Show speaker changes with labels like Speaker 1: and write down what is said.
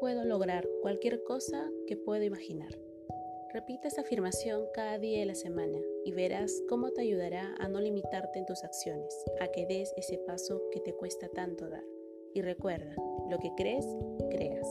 Speaker 1: puedo lograr cualquier cosa que puedo imaginar. Repite esa afirmación cada día de la semana y verás cómo te ayudará a no limitarte en tus acciones, a que des ese paso que te cuesta tanto dar. Y recuerda, lo que crees, creas.